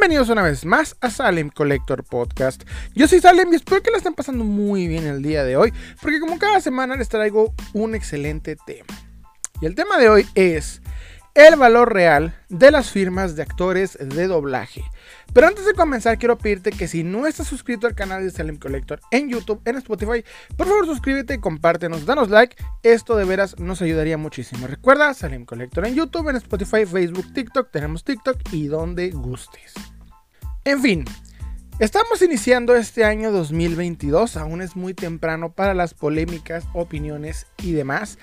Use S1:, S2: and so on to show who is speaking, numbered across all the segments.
S1: Bienvenidos una vez más a Salem Collector Podcast. Yo soy Salem y espero que la estén pasando muy bien el día de hoy, porque como cada semana les traigo un excelente tema. Y el tema de hoy es el valor real de las firmas de actores de doblaje. Pero antes de comenzar quiero pedirte que si no estás suscrito al canal de Salem Collector en YouTube, en Spotify, por favor suscríbete, compártenos, danos like, esto de veras nos ayudaría muchísimo. Recuerda, Salem Collector en YouTube, en Spotify, Facebook, TikTok, tenemos TikTok y donde gustes. En fin, Estamos iniciando este año 2022, aún es muy temprano para las polémicas, opiniones y demás.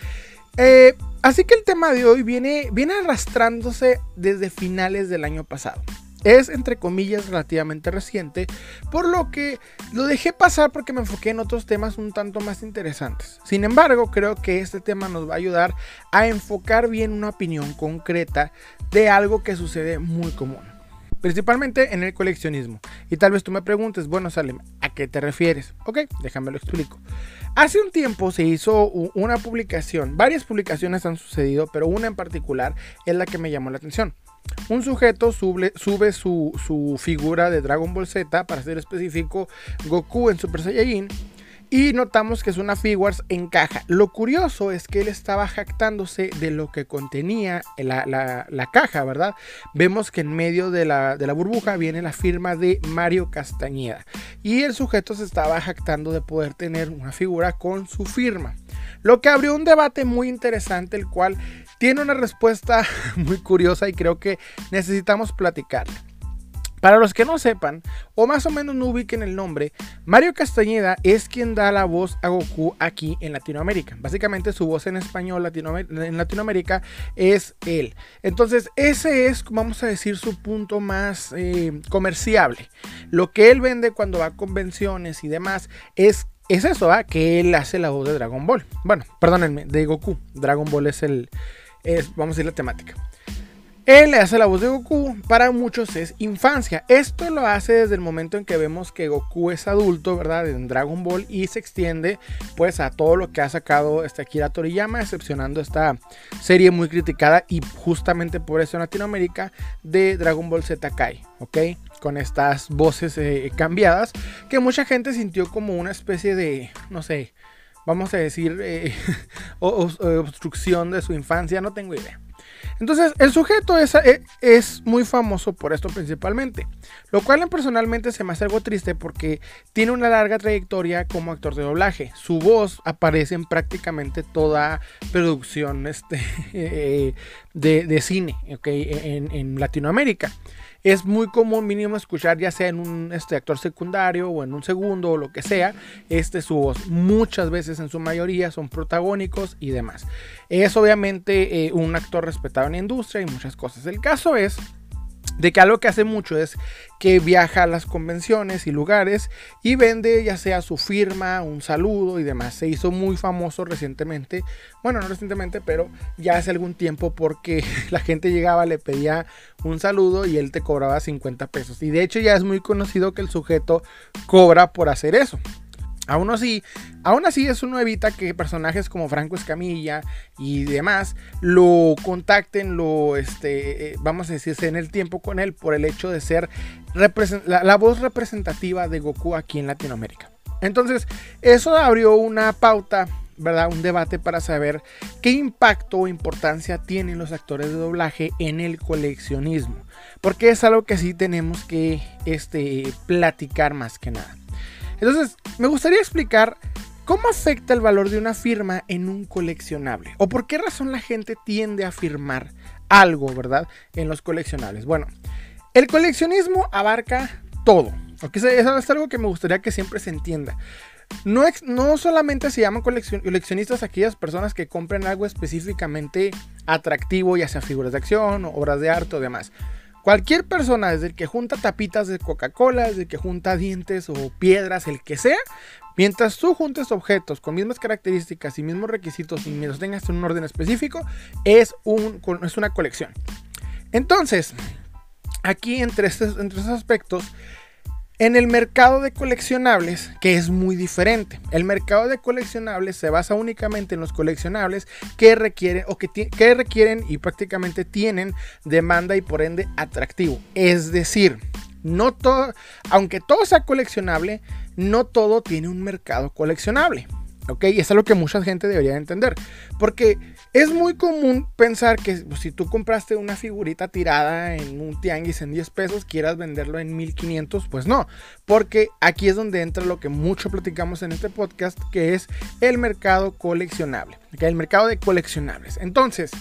S1: Eh, así que el tema de hoy viene, viene arrastrándose desde finales del año pasado. Es, entre comillas, relativamente reciente, por lo que lo dejé pasar porque me enfoqué en otros temas un tanto más interesantes. Sin embargo, creo que este tema nos va a ayudar a enfocar bien una opinión concreta de algo que sucede muy común principalmente en el coleccionismo. Y tal vez tú me preguntes, bueno, Salem, ¿a qué te refieres? Ok, déjame lo explico. Hace un tiempo se hizo una publicación, varias publicaciones han sucedido, pero una en particular es la que me llamó la atención. Un sujeto sube, sube su, su, figura de Dragon Ball Z, para ser específico, Goku en Super Saiyajin, y notamos que es una Figuarts en caja. Lo curioso es que él estaba jactándose de lo que contenía la, caja, ¿verdad? Vemos que en medio de la, de la, burbuja viene la firma de Mario Castañeda. Y el sujeto se estaba jactando de poder tener una figura con su firma. Lo que abrió un debate muy interesante, el cual tiene una respuesta muy curiosa y creo que necesitamos platicar. Para los que no sepan, o más o menos no ubiquen el nombre, Mario Castañeda es quien da la voz a Goku aquí en Latinoamérica. Básicamente su voz en español en Latinoamérica es él. Entonces ese es, vamos a decir, su punto más eh, comerciable. Lo que él vende cuando va a convenciones y demás es es eso, que él hace la voz de Dragon Ball. Bueno, perdónenme, de Goku. Dragon Ball es el, es, vamos a decir, la temática. Él le hace la voz de Goku, para muchos es infancia. Esto lo hace desde el momento en que vemos que Goku es adulto, ¿verdad? En Dragon Ball y se extiende pues a todo lo que ha sacado este Akira Toriyama, excepcionando esta serie muy criticada y justamente por eso en Latinoamérica de Dragon Ball Z Kai, ¿ok? Con estas voces eh, cambiadas que mucha gente sintió como una especie de, no sé, vamos a decir, eh, obstrucción de su infancia, no tengo idea. Entonces, el sujeto es, eh, es, muy famoso por esto principalmente, lo cual personalmente se me hace algo triste porque tiene una larga trayectoria como actor de doblaje. Su voz aparece en prácticamente toda producción este, eh, de, cine en, en Latinoamérica es muy común mínimo escuchar ya sea en un este, actor secundario o en un segundo o lo que sea, este su voz. Muchas veces en su mayoría son protagónicos y demás. Es obviamente eh, un actor respetado en la industria y muchas cosas. El caso es de que algo que hace mucho es que viaja a las convenciones y lugares y vende ya sea su firma, un saludo y demás. Se hizo muy famoso recientemente, bueno, no recientemente, pero ya hace algún tiempo porque la gente llegaba, le pedía un saludo y él te cobraba 50 pesos. Y de hecho ya es muy conocido que el sujeto cobra por hacer eso. Aún así, aún así eso no evita que personajes como Franco Escamilla y demás lo contacten, lo este, eh, vamos a decirse en el tiempo con él por el hecho de ser la, voz representativa de Goku aquí en Latinoamérica. Entonces, eso abrió una pauta, ¿verdad? Un debate para saber qué impacto o importancia tienen los actores de doblaje en el coleccionismo. Porque es algo que sí tenemos que este, platicar más que nada. Entonces, me gustaría explicar cómo afecta el valor de una firma en un coleccionable. O por qué razón la gente tiende a firmar algo, ¿verdad? En los coleccionables. Bueno, el coleccionismo abarca todo. Eso es algo que me gustaría que siempre se entienda. No, no, solamente se llaman coleccionistas aquellas personas que compren algo específicamente atractivo, ya sea figuras de acción, obras de arte o demás. Cualquier persona, desde el que junta tapitas de Coca-Cola, desde el que junta dientes o piedras, el que sea, mientras tú juntes objetos con mismas características y mismos requisitos y los tengas en un orden específico, es, un, es una colección. Entonces, aquí entre entre estos aspectos, en el mercado de coleccionables, que es muy diferente, el mercado de coleccionables se basa únicamente en los coleccionables que requieren o que, que requieren y prácticamente tienen demanda y por ende atractivo. Es decir, No todo, aunque todo sea coleccionable, no todo tiene un mercado coleccionable. ¿Ok? Y eso es lo que mucha gente debería entender. Porque es muy común pensar que si tú compraste una figurita tirada en un tianguis en 10 pesos, quieras venderlo en 1500, pues no. Porque aquí es donde entra lo que mucho platicamos en este podcast, que es el mercado coleccionable. El mercado de coleccionables. Entonces,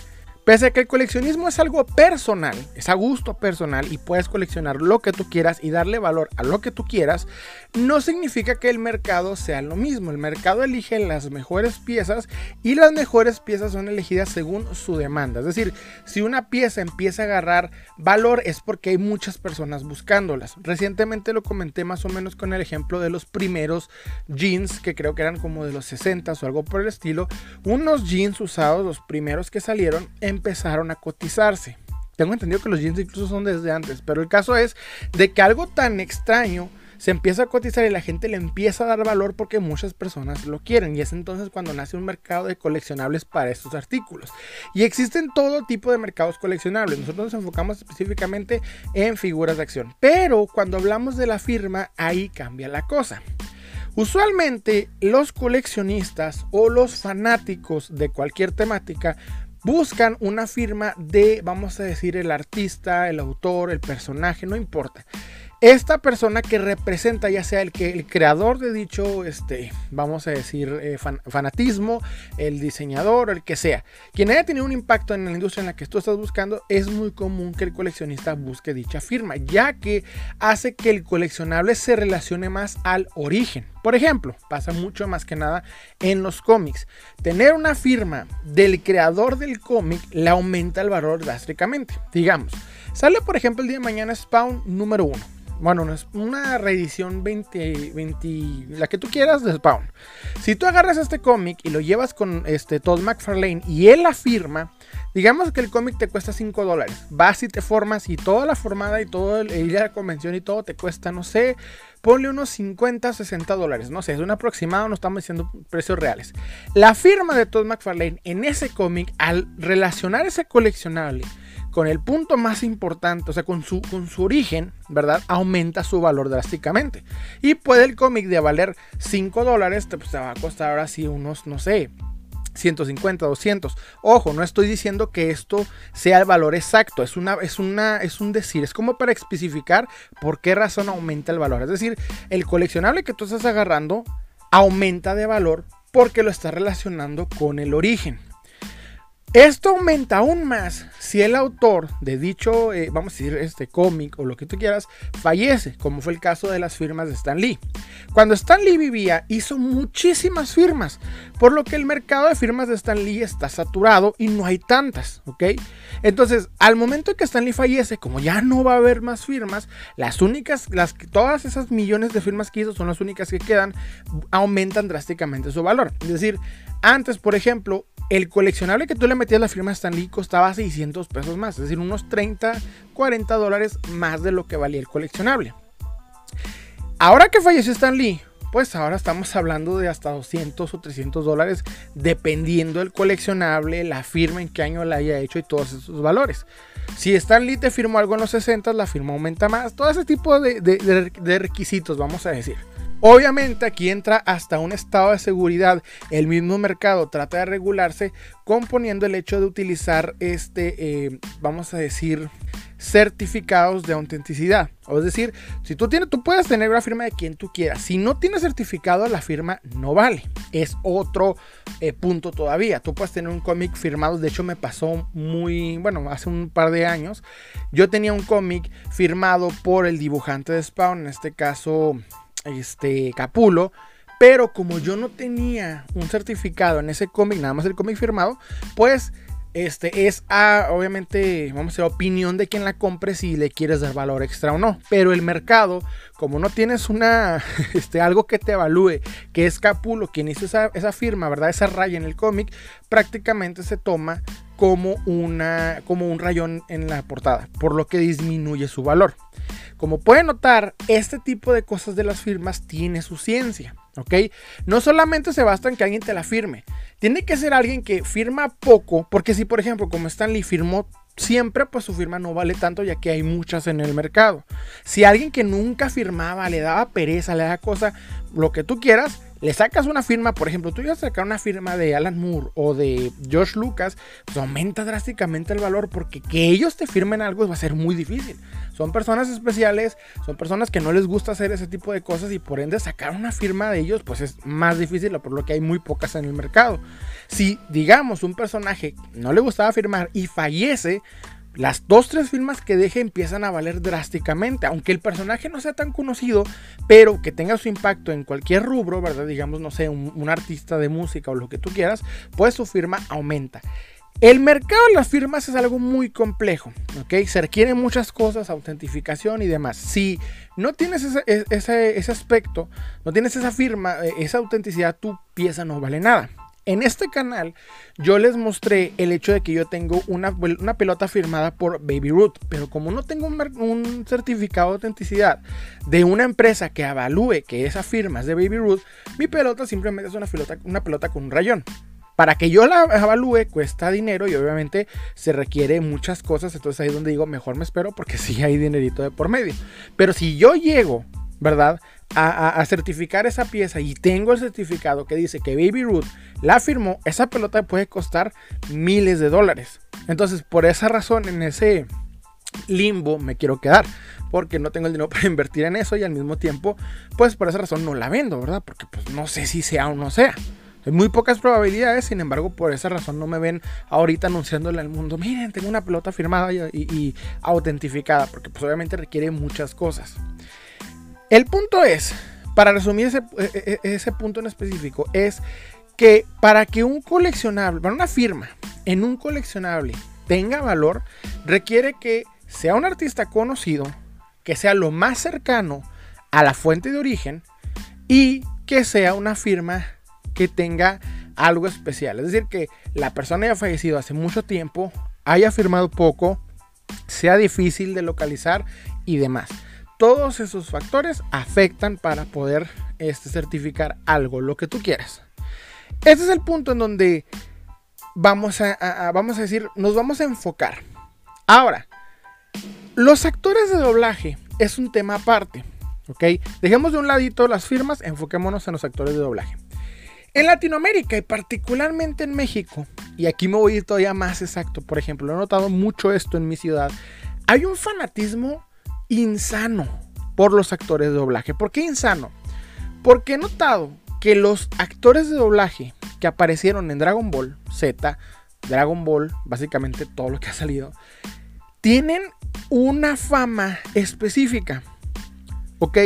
S1: Pese a que el coleccionismo es algo personal, es a gusto personal y puedes coleccionar lo que tú quieras y darle valor a lo que tú quieras, no significa que el mercado sea lo mismo. El mercado elige las mejores piezas y las mejores piezas son elegidas según su demanda. Es decir, si una pieza empieza a agarrar valor es porque hay muchas personas buscándolas. Recientemente lo comenté más o menos con el ejemplo de los primeros jeans que creo que eran como de los 60 o algo por el estilo. Unos jeans usados, los primeros que salieron, empezaron a cotizarse. Tengo entendido que los jeans incluso son desde antes, pero el caso es de que algo tan extraño se empieza a cotizar y la gente le empieza a dar valor porque muchas personas lo quieren. Y es entonces cuando nace un mercado de coleccionables para estos artículos. Y existen todo tipo de mercados coleccionables. Nosotros nos enfocamos específicamente en figuras de acción. Pero cuando hablamos de la firma, ahí cambia la cosa. Usualmente los coleccionistas o los fanáticos de cualquier temática buscan una firma de, vamos a decir, el artista, el autor, el personaje, no importa. Esta persona que representa ya sea el, que, el creador de dicho, este, vamos a decir, eh, fanatismo, el diseñador, el que sea, quien haya tenido un impacto en la industria en la que tú estás buscando, es muy común que el coleccionista busque dicha firma, ya que hace que el coleccionable se relacione más al origen. Por ejemplo, pasa mucho más que nada en los cómics. Tener una firma del creador del cómic le aumenta el valor drásticamente. Digamos, sale por ejemplo el día de mañana Spawn número 1 bueno, no es una reedición 20, 20, la que tú quieras de Spawn. Si tú agarras este cómic y lo llevas con este Todd McFarlane y él la firma, digamos que el cómic te cuesta 5 dólares. Vas y te formas y toda la formada y todo el ir a la convención y todo te cuesta, no sé, ponle unos 50, 60 dólares. No sé, es un aproximado, no estamos diciendo precios reales. La firma de Todd McFarlane en ese cómic, al relacionar ese coleccionable con el punto más importante, o sea, con su, con su origen, ¿verdad? Aumenta su valor drásticamente. Y puede el cómic de valer 5 dólares, pues te va a costar ahora sí unos, no sé, 150, 200. Ojo, no estoy diciendo que esto sea el valor exacto, es, una, es, una, es un decir, es como para especificar por qué razón aumenta el valor. Es decir, el coleccionable que tú estás agarrando aumenta de valor porque lo está relacionando con el origen. Esto aumenta aún más si el autor de dicho, eh, vamos a decir, este cómic o lo que tú quieras, fallece, como fue el caso de las firmas de Stan Lee. Cuando Stan Lee vivía, hizo muchísimas firmas, por lo que el mercado de firmas de Stan Lee está saturado y no hay tantas, ¿ok? Entonces, al momento que Stan Lee fallece, como ya no va a haber más firmas, las únicas, las, todas esas millones de firmas que hizo son las únicas que quedan, aumentan drásticamente su valor. Es decir, antes, por ejemplo, el coleccionable que tú le metías la firma Stan Lee costaba 600 pesos más, es decir, unos 30, 40 dólares más de lo que valía el coleccionable. Ahora que falleció Stan Lee, pues ahora estamos hablando de hasta 200 o 300 dólares, dependiendo del coleccionable, la firma, en qué año la haya hecho y todos esos valores. Si Stan Lee te firmó algo en los 60, la firma aumenta más, todo ese tipo de requisitos, vamos a decir. Obviamente aquí entra hasta un estado de seguridad. El mismo mercado trata de regularse componiendo el hecho de utilizar este, eh, vamos a decir, certificados de autenticidad. Es decir, si tú tienes, tú puedes tener una firma de quien tú quieras. Si no tienes certificado, la firma no vale. Es otro eh, punto todavía. Tú puedes tener un cómic firmado. De hecho, me pasó muy, bueno, hace un par de años. Yo tenía un cómic firmado por el dibujante de Spawn, en este caso este, Capulo. Pero como yo no tenía un certificado en ese cómic, nada más el cómic firmado, pues este es a, obviamente, vamos a decir, opinión de quien la compre si le quieres dar valor extra o no. Pero el mercado, como no tienes una, este, algo que te evalúe, que es Capulo, quien hizo esa, esa firma, ¿verdad? Esa raya en el cómic, prácticamente se toma como, una, como un rayón en la portada, por lo que disminuye su valor. Como pueden notar, este tipo de cosas de las firmas tiene su ciencia, ¿ok? No solamente se basta en que alguien te la firme, tiene que ser alguien que firma poco, porque si por ejemplo como Stanley firmó siempre pues su firma no vale tanto ya que hay muchas en el mercado. Si alguien que nunca firmaba, le daba pereza, le daba cosa, lo que tú quieras, le sacas una firma, por ejemplo, tú ibas a sacar una firma de Alan Moore o de George Lucas, pues aumenta drásticamente el valor porque que ellos te firmen algo va a ser muy difícil. Son personas especiales, son personas que no les gusta hacer ese tipo de cosas y por ende sacar una firma de ellos pues es más difícil, por lo que hay muy pocas en el mercado. Si digamos un personaje no le gustaba firmar y fallece, las dos, tres firmas que deje empiezan a valer drásticamente. Aunque el personaje no sea tan conocido, pero que tenga su impacto en cualquier rubro, ¿verdad? Digamos, no sé, un, artista de música o lo que tú quieras, pues su firma aumenta. El mercado de las firmas es algo muy complejo, ¿ok? Se requieren muchas cosas, autentificación y demás. Si no tienes ese, e, ese, ese aspecto, no tienes esa firma, e, esa autenticidad, tu pieza no vale nada. En este canal yo les mostré el hecho de que yo tengo una, una pelota firmada por Baby Root, pero como no tengo un, certificado de autenticidad de una empresa que avalúe que esa firma es de Baby Root, mi pelota simplemente es una pelota, una pelota con un rayón. Para que yo la evalúe cuesta dinero y obviamente se requiere muchas cosas, entonces ahí es donde digo mejor me espero porque sí hay dinerito de por medio. Pero si yo llego, ¿verdad? A, certificar esa pieza y tengo el certificado que dice que Baby Ruth la firmó, esa pelota puede costar miles de dólares. Entonces, por esa razón, en ese limbo me quiero quedar. Porque no tengo el dinero para invertir en eso y al mismo tiempo, pues por esa razón no la vendo, ¿verdad? Porque pues no sé si sea o no sea. Hay muy pocas probabilidades, sin embargo, por esa razón no me ven ahorita anunciándole al mundo, miren, tengo una pelota firmada y, y autentificada, porque pues obviamente requiere muchas cosas. El punto es, para resumir ese, e, e, ese, punto en específico, es que para que un coleccionable, para una firma en un coleccionable tenga valor, requiere que sea un artista conocido, que sea lo más cercano a la fuente de origen y que sea una firma que tenga algo especial. Es decir, que la persona haya fallecido hace mucho tiempo, haya firmado poco, sea difícil de localizar y demás todos esos factores afectan para poder este, certificar algo, lo que tú quieras. Este es el punto en donde vamos a, vamos a decir, nos vamos a enfocar. Ahora, los actores de doblaje es un tema aparte, ¿ok? Dejemos de un ladito las firmas, enfoquémonos en los actores de doblaje. En Latinoamérica y particularmente en México, y aquí me voy a ir todavía más exacto, por ejemplo, he notado mucho esto en mi ciudad, hay un fanatismo insano por los actores de doblaje. ¿Por qué insano? Porque he notado que los actores de doblaje que aparecieron en Dragon Ball Z, Dragon Ball, básicamente todo lo que ha salido, tienen una fama específica. ¿Ok?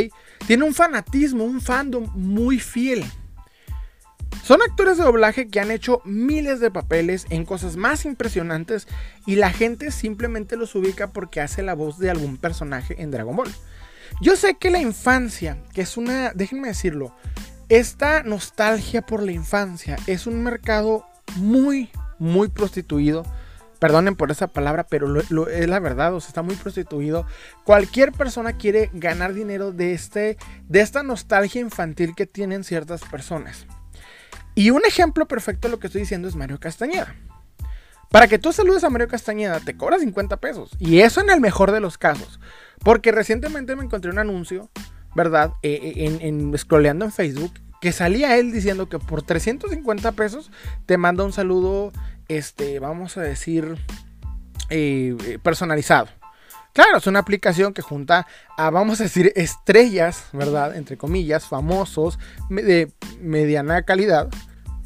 S1: Tienen un fanatismo, un fandom muy fiel. Son actores de doblaje que han hecho miles de papeles en cosas más impresionantes y la gente simplemente los ubica porque hace la voz de algún personaje en Dragon Ball. Yo sé que la infancia, que es una, déjenme decirlo, esta nostalgia por la infancia es un mercado muy, muy prostituido. Perdonen por esa palabra, pero es la verdad, o sea, está muy prostituido. Cualquier persona quiere ganar dinero de, este, de esta nostalgia infantil que tienen ciertas personas. Y un ejemplo perfecto de lo que estoy diciendo es Mario Castañeda. Para que tú saludes a Mario Castañeda te cobra 50 pesos. Y eso en el mejor de los casos. Porque recientemente me encontré un anuncio, ¿verdad? Eh, eh, en, en scrolleando en Facebook. Que salía él diciendo que por 350 pesos te manda un saludo, este, vamos a decir, eh, personalizado. Claro, es una aplicación que junta a, vamos a decir, estrellas, ¿verdad? Entre comillas, famosos, de mediana calidad,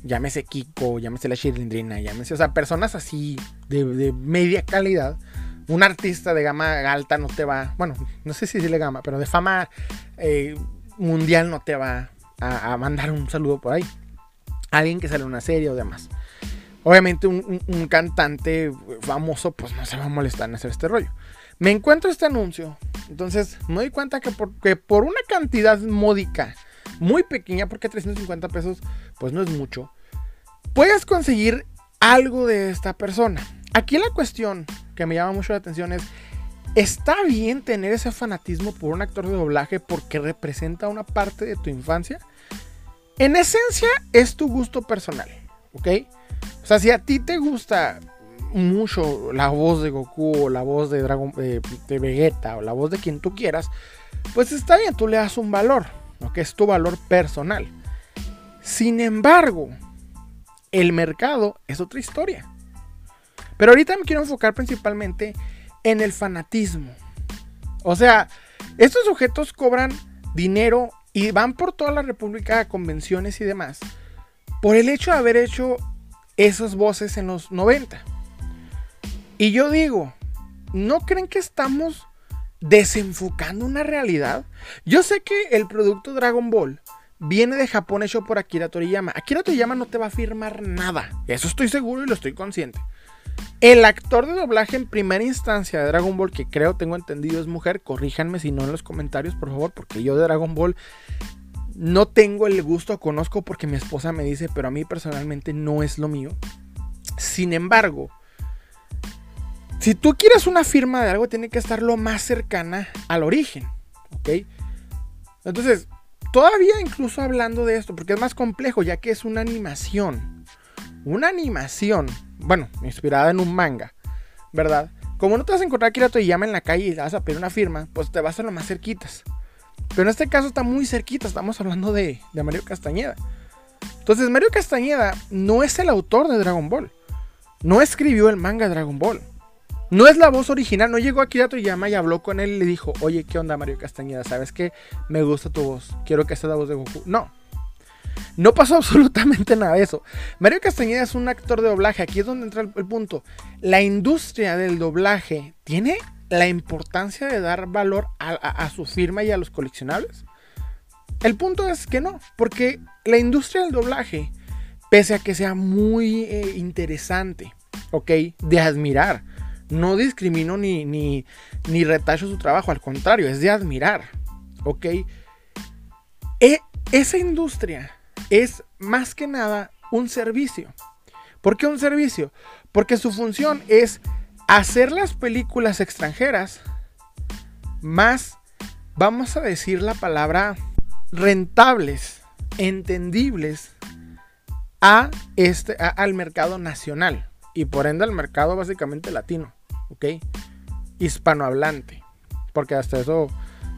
S1: llámese Kiko, llámese la Shirlindrina, llámese, o sea, personas así de, media calidad. Un artista de gama alta no te va, bueno, no sé si de gama, pero de fama eh, mundial no te va a, mandar un saludo por ahí. Alguien que sale en una serie o demás. Obviamente un, cantante famoso pues no se va a molestar en hacer este rollo. Me encuentro este anuncio, entonces me doy cuenta que que por una cantidad módica muy pequeña, porque 350 pesos pues no es mucho, puedes conseguir algo de esta persona. Aquí la cuestión que me llama mucho la atención es, ¿está bien tener ese fanatismo por un actor de doblaje porque representa una parte de tu infancia? En esencia es tu gusto personal, ¿ok? O sea, si a ti te gusta mucho la voz de Goku o la voz de Dragon de Vegeta o la voz de quien tú quieras, pues está bien, tú le das un valor, que es tu valor personal. Sin embargo, el mercado es otra historia. Pero ahorita me quiero enfocar principalmente en el fanatismo. O sea, estos sujetos cobran dinero y van por toda la República a convenciones y demás por el hecho de haber hecho esas voces en los 90. Y yo digo, ¿no creen que estamos desenfocando una realidad? Yo sé que el producto Dragon Ball viene de Japón hecho por Akira Toriyama. Akira Toriyama no te va a firmar nada. Eso estoy seguro y lo estoy consciente. El actor de doblaje en primera instancia de Dragon Ball, que creo tengo entendido es mujer, corríjanme si no en los comentarios, por favor, porque yo de Dragon Ball no tengo el gusto, conozco porque mi esposa me dice, pero a mí personalmente no es lo mío. Sin embargo, si tú quieres una firma de algo, tiene que estar lo más cercana al origen, ¿ok? Entonces, todavía incluso hablando de esto, porque es más complejo, ya que es una animación. Una animación bueno, inspirada en un manga, ¿verdad? Como no te vas a encontrar Akira llama en la calle y vas a pedir una firma, pues te vas a lo más cerquitas. Pero en este caso está muy cerquita, estamos hablando de, de Mario Castañeda. Entonces, Mario Castañeda no es el autor de Dragon Ball. No escribió el manga Dragon Ball. No es la voz original, no llegó Akira Toriyama y habló con él y le dijo, oye, ¿qué onda Mario Castañeda? ¿Sabes qué? Me gusta tu voz, quiero que sea la voz de Goku. No, no pasó absolutamente nada de eso. Mario Castañeda es un actor de doblaje. Aquí es donde entra el, punto. La industria del doblaje tiene la importancia de dar valor a, su firma y a los coleccionables. El punto es que no, porque la industria del doblaje, pese a que sea muy eh, interesante, ¿ok? De admirar. No discrimino ni, ni, ni retacho su trabajo, al contrario, es de admirar, ¿ok? E, esa industria es más que nada un servicio. ¿Por qué un servicio? Porque su función es hacer las películas extranjeras más, vamos a decir la palabra, rentables, entendibles a este, al mercado nacional y por ende al mercado básicamente latino, ¿ok? Hispanohablante, porque hasta eso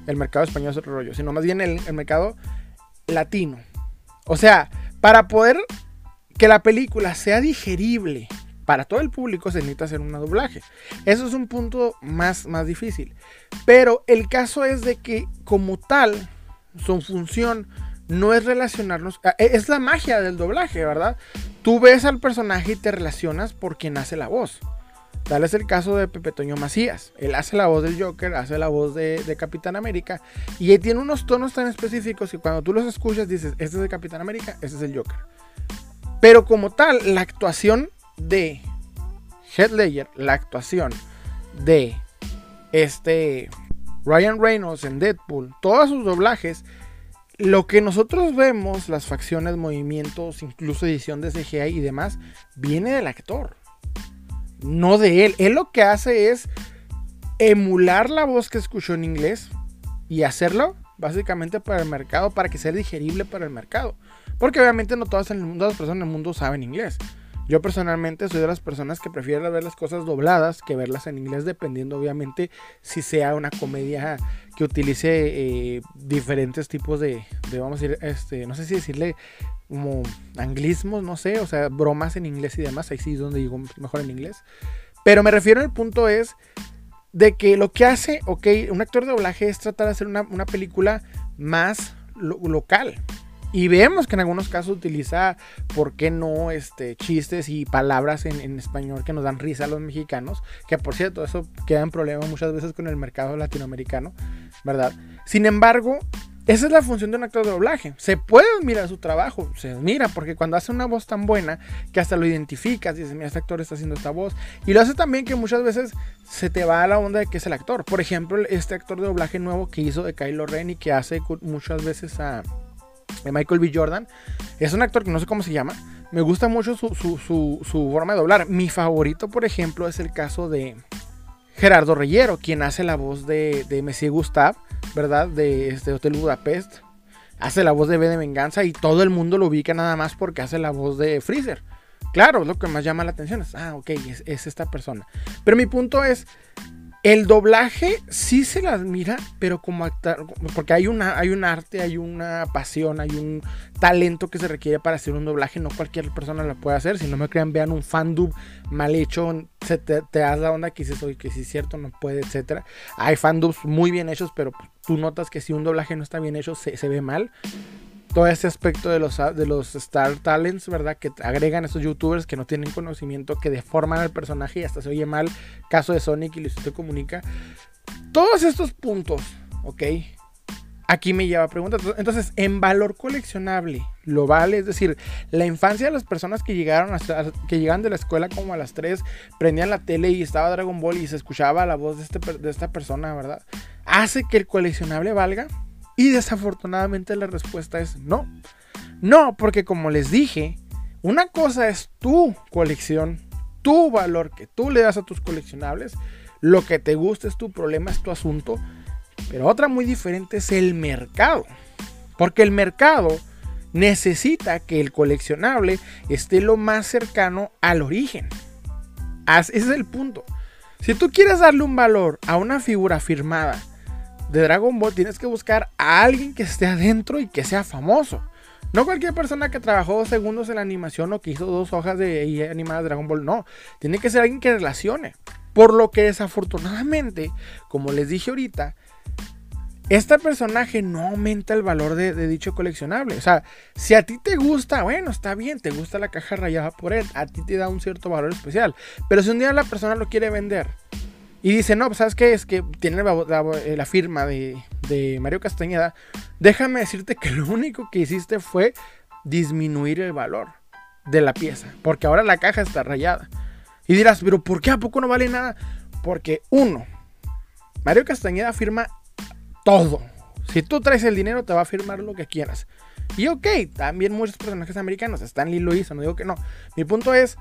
S1: el mercado español es otro rollo, sino más bien el mercado latino, o sea, para poder que la película sea digerible para todo el público se necesita hacer un doblaje. Eso es un punto más, más difícil. Pero el caso es de que como tal, su función no es relacionarnos, ah, e, es la magia del doblaje, ¿verdad? Tú ves al personaje y te relacionas por quien hace la voz. Tal es el caso de Pepe Toño Macías. Él hace la voz del Joker, hace la voz de, Capitán América. Y él tiene unos tonos tan específicos que cuando tú los escuchas dices, este es el Capitán América, este es el Joker. Pero como tal, la actuación de Heath Ledger, la actuación de este Ryan Reynolds en Deadpool, todos sus doblajes, lo que nosotros vemos, las facciones, movimientos, incluso edición de CGI y demás, viene del actor no de él. Él lo que hace es emular la voz que escuchó en inglés y hacerlo básicamente para el mercado, para que sea digerible para el mercado. Porque obviamente no todas, las personas en el mundo saben inglés. Yo personalmente soy de las personas que prefieren ver las cosas dobladas que verlas en inglés, dependiendo obviamente si sea una comedia que utilice eh, diferentes tipos de, vamos a decir, este, no sé si decirle como anglismos, no sé, o sea, bromas en inglés y demás, ahí sí es donde digo mejor en inglés. Pero me refiero al punto es de que lo que hace, ok, un actor de doblaje es tratar de hacer una, película más local. Y vemos que en algunos casos utiliza, ¿por qué no? Este, chistes y palabras en, español que nos dan risa a los mexicanos. Que por cierto, eso queda en problema muchas veces con el mercado latinoamericano, ¿verdad? Sin embargo, esa es la función de un actor de doblaje. Se puede admirar su trabajo, se admira, porque cuando hace una voz tan buena que hasta lo identificas, dices, mira, este actor está haciendo esta voz. Y lo hace también que muchas veces se te va a la onda de que es el actor. Por ejemplo, este actor de doblaje nuevo que hizo de Kylo Ren y que hace muchas veces a, Michael B. Jordan, es un actor que no sé cómo se llama. Me gusta mucho su, su forma de doblar. Mi favorito, por ejemplo, es el caso de Gerardo Reyero, quien hace la voz de, de Gustave ¿verdad? De este Hotel Budapest. Hace la voz de B de Venganza y todo el mundo lo ubica nada más porque hace la voz de Freezer. claro, lo que más llama la atención es, ah, ok, es esta persona. Pero mi punto es, el doblaje sí se las mira, pero como actor, porque hay, una, hay un arte, hay una pasión, hay un talento que se requiere para hacer un doblaje. No cualquier persona lo puede hacer. Si no me crean, vean un fandub mal hecho, te, te das la onda que que si es cierto, no puede, etc. Hay fandubs muy bien hechos, pero tú notas que si un doblaje no está bien hecho, se, se ve mal todo ese aspecto de los, de los Star Talents, ¿verdad? Que agregan esos youtubers que no tienen conocimiento, que deforman al personaje y hasta se oye mal. Caso de Sonic y Luisito Comunica. Todos estos puntos, ¿ok? Aquí me lleva a preguntas. Entonces, en valor coleccionable, lo vale. Es decir, la infancia de las personas que llegaron hasta, que llegan de la escuela como a las 3, prendían la tele y estaba Dragon Ball y se escuchaba la voz de, este, de esta persona, ¿verdad? Hace que el coleccionable valga. Y desafortunadamente la respuesta es no. No, porque como les dije, una cosa es tu colección, tu valor que tú le das a tus coleccionables. Lo que te gusta es tu problema, es tu asunto. Pero otra muy diferente es el mercado. Porque el mercado necesita que el coleccionable esté lo más cercano al origen. Ese es el punto. Si tú quieres darle un valor a una figura firmada, de Dragon Ball tienes que buscar a alguien que esté adentro y que sea famoso. No cualquier persona que trabajó dos segundos en la animación o que hizo dos hojas de animada de Dragon Ball, no. Tiene que ser alguien que relacione. Por lo que desafortunadamente, como les dije ahorita, este personaje no aumenta el valor de, de, dicho coleccionable. O sea, si a ti te gusta, bueno, está bien, te gusta la caja rayada por él, a ti te da un cierto valor especial. Pero si un día la persona lo quiere vender y dice, no, pues sabes qué, es que tiene eh, la, firma de, de, Mario Castañeda. Déjame decirte que lo único que hiciste fue disminuir el valor de la pieza. Porque ahora la caja está rayada. Y dirás, pero ¿por qué a poco no vale nada? Porque uno, Mario Castañeda firma todo. Si tú traes el dinero, te va a firmar lo que quieras. Y ok, también muchos personajes americanos, Stanley lo hizo, no digo que no. Mi punto es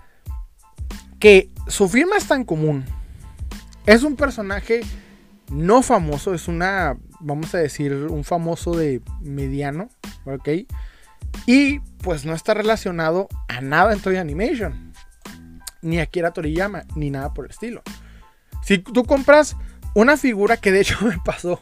S1: que su firma es tan común es un personaje no famoso, es una, vamos a decir, un famoso de mediano, ¿ok? Y pues no está relacionado a nada en Toy Animation, ni a Kira Toriyama, ni nada por el estilo. Si tú compras una figura que de hecho me pasó,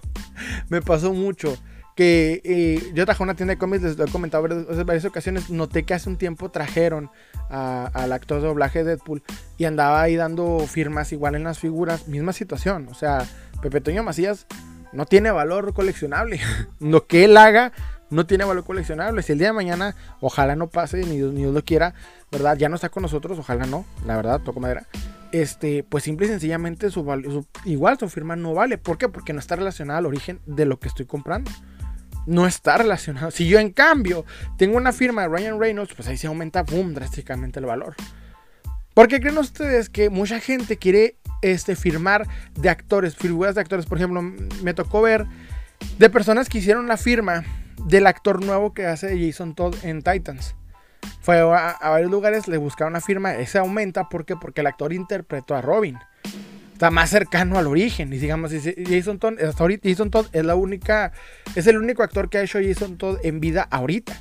S1: me pasó mucho que eh, yo traje una tienda de cómics, les he comentado en varias ocasiones, noté que hace un tiempo trajeron al actor de doblaje de Deadpool y andaba ahí dando firmas igual en las figuras, misma situación, o sea, Pepe Toño Macías no tiene valor coleccionable, lo que él haga no tiene valor coleccionable, si el día de mañana ojalá no pase, ni Dios, ni lo quiera, ¿verdad? Ya no está con nosotros, ojalá no, la verdad, toco madera. Este, pues simple y sencillamente su, su, igual su firma no vale. ¿Por qué? Porque no está relacionada al origen de lo que estoy comprando no está relacionado. Si yo en cambio tengo una firma de Ryan Reynolds, pues ahí se aumenta, boom, drásticamente el valor. ¿Por qué creen ustedes que mucha gente quiere este, firmar de actores, figuras de actores? Por ejemplo, me tocó ver de personas que hicieron la firma del actor nuevo que hace Jason Todd en Titans. Fue a, a varios lugares, le buscaron una firma, ese aumenta, ¿por qué? Porque el actor interpretó a Robin está más cercano al origen. Y digamos, Jason Todd, hasta ahorita, Jason Todd es la única, es el único actor que ha hecho Jason Todd en vida ahorita.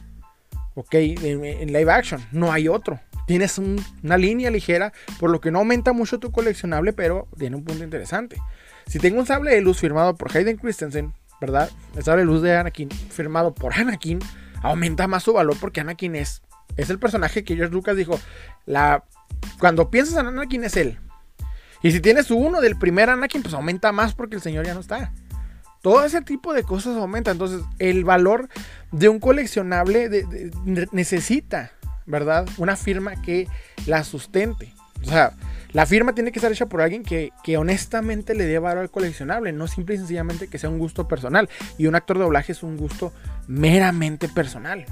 S1: Ok, en, live action, no hay otro. Tienes una línea ligera, por lo que no aumenta mucho tu coleccionable, pero tiene un punto interesante. Si tengo un sable de luz firmado por Hayden Christensen, ¿verdad? El sable de luz de Anakin firmado por Anakin, aumenta más su valor porque Anakin es, es el personaje que George Lucas dijo. La, cuando piensas en Anakin es él, y si tienes uno del primer Anakin, pues aumenta más porque el señor ya no está. Todo ese tipo de cosas aumenta. Entonces, el valor de un coleccionable necesita, ¿verdad? Una firma que la sustente. O sea, la firma tiene que estar hecha por alguien que, que, honestamente le dé valor al coleccionable, no simple y sencillamente que sea un gusto personal. Y un actor de doblaje es un gusto meramente personal.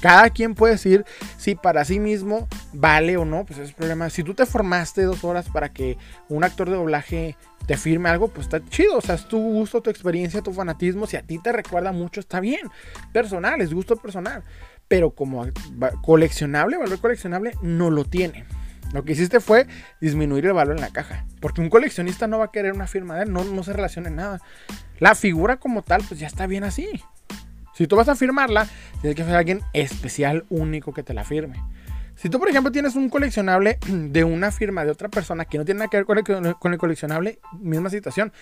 S1: Cada quien puede decir si para sí mismo vale o no, pues es problema. Si tú te formaste dos horas para que un actor de doblaje te firme algo, pues está chido. O sea, es tu gusto, tu experiencia, tu fanatismo. Si a ti te recuerda mucho, está bien. Personal, es gusto personal. Pero como coleccionable, valor coleccionable, no lo tiene. Lo que hiciste fue disminuir el valor en la caja. Porque un coleccionista no va a querer una firma de él, no, no se relaciona en nada. La figura como tal, pues ya está bien así. Si tú vas a firmarla, tienes que ser alguien especial, único que te la firme. Si tú, por ejemplo, tienes un coleccionable de una firma de otra persona que no tiene nada que ver con el, coleccionable, misma situación,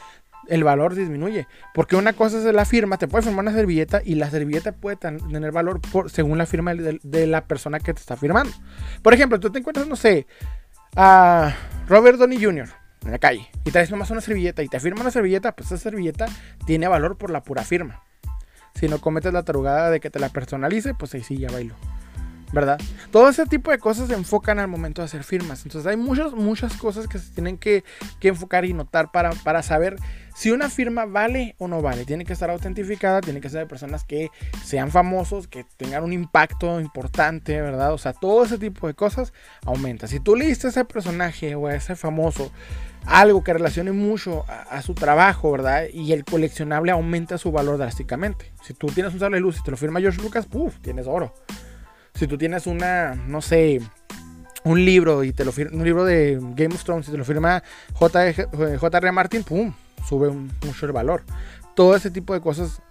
S1: el valor disminuye. Porque una cosa es la firma, te puede firmar una servilleta y la servilleta puede tener valor por, según la firma de, la persona que te está firmando. Por ejemplo, tú te encuentras, no sé, a Robert Downey Jr. en la calle y traes nomás una servilleta y te firma una servilleta, pues esa servilleta tiene valor por la pura firma. Si no cometes la tarugada de que te la personalice, pues ahí sí ya bailo. ¿verdad? Todo ese tipo de cosas se enfocan al momento de hacer firmas. Entonces hay muchas, muchas cosas que se tienen que, enfocar y notar para, para, saber si una firma vale o no vale. Tiene que estar autentificada, tiene que ser de personas que sean famosos, que tengan un impacto importante, ¿verdad? O sea, todo ese tipo de cosas aumenta. Si tú leíste a ese personaje o a ese famoso algo que relacione mucho a, su trabajo, ¿verdad? Y el coleccionable aumenta su valor drásticamente. Si tú tienes un sable de luz y te lo firma George Lucas, ¡puf! Tienes oro. Si tú tienes una, no sé, un libro y te lo firma, un libro de Game of Thrones y te lo firma J.R. Martin, ¡pum! Sube mucho el valor. Todo ese tipo de cosas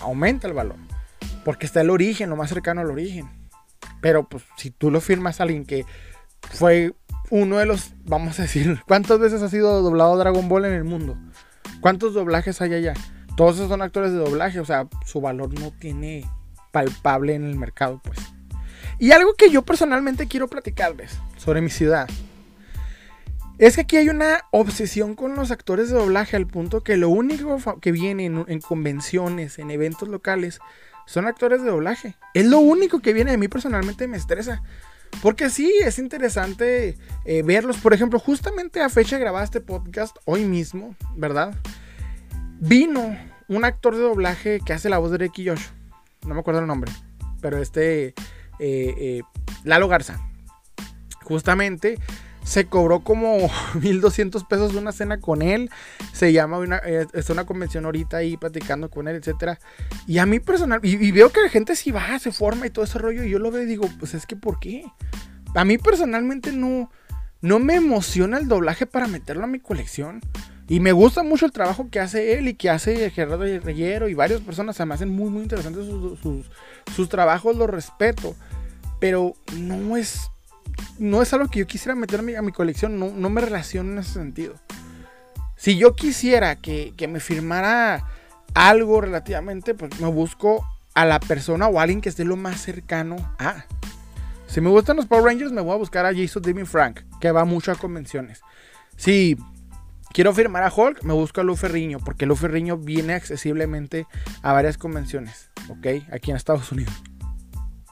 S1: aumenta el valor. Porque está el origen, lo más cercano al origen. Pero pues si tú lo firmas a alguien que fue uno de los, vamos a decir, ¿cuántas veces ha sido doblado Dragon Ball en el mundo? ¿Cuántos doblajes hay allá? Todos esos son actores de doblaje, o sea, su valor no tiene palpable en el mercado, pues. Y algo que yo personalmente quiero platicarles sobre mi ciudad es que aquí hay una obsesión con los actores de doblaje al punto que lo único que viene en, convenciones, en eventos locales, son actores de doblaje. Es lo único que viene de mí personalmente me estresa. Porque sí, es interesante eh, verlos. Por ejemplo, justamente a fecha de grabar este podcast, hoy mismo, ¿verdad? Vino un actor de doblaje que hace la voz de Josh. No me acuerdo el nombre. Pero este eh, eh, Lalo Garza. Justamente se cobró como 1200 pesos una cena con él. Se llama una, eh, está una convención ahorita ahí platicando con él, etcétera. Y a mí personal, y, veo que la gente sí va, se forma y todo ese rollo. Y yo lo veo y digo, pues es que ¿por qué? A mí personalmente no, no me emociona el doblaje para meterlo a mi colección. Y me gusta mucho el trabajo que hace él y que hace Gerardo Reyero y varias personas. Se me hacen muy, muy interesantes sus, sus, trabajos, los respeto. Pero no es, no es algo que yo quisiera meter a mi, colección. No, no, me relaciono en ese sentido. Si yo quisiera que, que me firmara algo relativamente, pues me busco a la persona o a alguien que esté lo más cercano a. Si me gustan los Power Rangers, me voy a buscar a Jason David Frank, que va mucho a convenciones. Si quiero firmar a Hulk, me busco a Lu Ferriño, porque Lu Ferriño viene accesiblemente a varias convenciones, ¿ok? Aquí en Estados Unidos.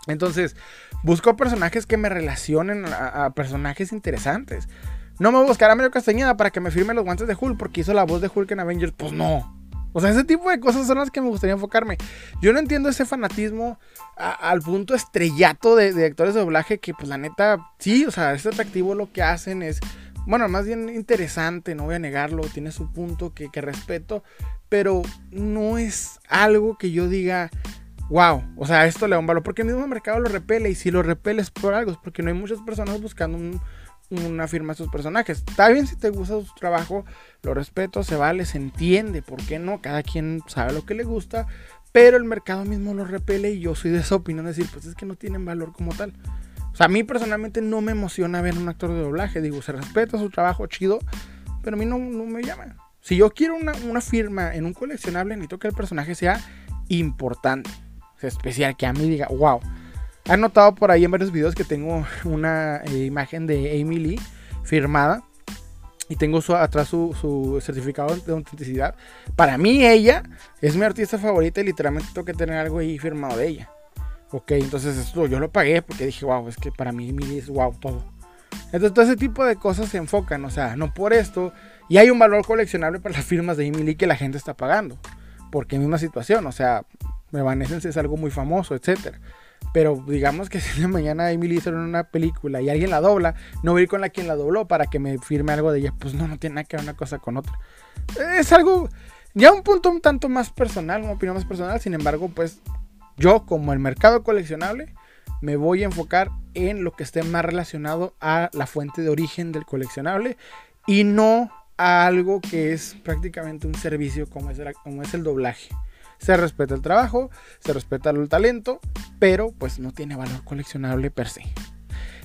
S1: Entonces, busco personajes que me relacionen a, personajes interesantes. No me voy a Mario Castañeda para que me firme los guantes de Hulk porque hizo la voz de Hulk en Avengers. Pues no. O sea, ese tipo de cosas son las que me gustaría enfocarme. Yo no entiendo ese fanatismo al punto estrellato de, de, actores de doblaje que, pues la neta, sí, o sea, es atractivo lo que hacen, es bueno, más bien interesante, no voy a negarlo, tiene su punto que, respeto, pero no es algo que yo diga, wow, o sea, esto le da un valor, porque el mismo mercado lo repele y si lo repele es por algo, es porque no hay muchas personas buscando una firma de sus personajes. Está bien si te gusta su trabajo, lo respeto, se vale, se entiende, ¿por qué no? Cada quien sabe lo que le gusta, pero el mercado mismo lo repele y yo soy de esa opinión de decir, pues es que no tienen valor como tal. O sea, a mí personalmente no me emociona ver un actor de doblaje. Digo, se respeta su trabajo, chido, pero a mí no, me llama. Si yo quiero una, firma en un coleccionable, necesito que el personaje sea importante, especial, que a mí diga, wow. Han notado por ahí en varios videos que tengo una eh, imagen de Amy Lee firmada y tengo atrás su, su, certificado de autenticidad. Para mí ella es mi artista favorita y literalmente tengo que tener algo ahí firmado de ella. Ok, entonces esto yo lo pagué porque dije, wow, es que para mí Emily es wow todo. Entonces todo ese tipo de cosas se enfocan, o sea, no por esto. Y hay un valor coleccionable para las firmas de Emily que la gente está pagando. Porque misma situación, o sea, Evanescence es algo muy famoso, etcétera. Pero digamos que si mañana Emily hizo una película y alguien la dobla, no voy a ir con la quien la dobló para que me firme algo de ella. Pues no, no tiene nada que ver una cosa con otra. Es algo, ya un punto un tanto más personal, una opinión más personal. Sin embargo, pues yo, como el mercado coleccionable, me voy a enfocar en lo que esté más relacionado a la fuente de origen del coleccionable y no a algo que es prácticamente un servicio como es, el, como es el doblaje. Se respeta el trabajo, se respeta el talento, pero pues no tiene valor coleccionable per se.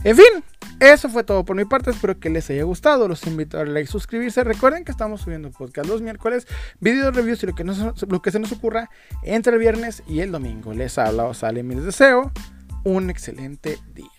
S1: En fin, eso fue todo por mi parte. Espero que les haya gustado. Los invito a darle like, suscribirse. Recuerden que estamos subiendo podcast los miércoles, videos, reviews y lo que, lo que se nos ocurra entre el viernes y el domingo. Les habla Osale y les deseo un excelente día.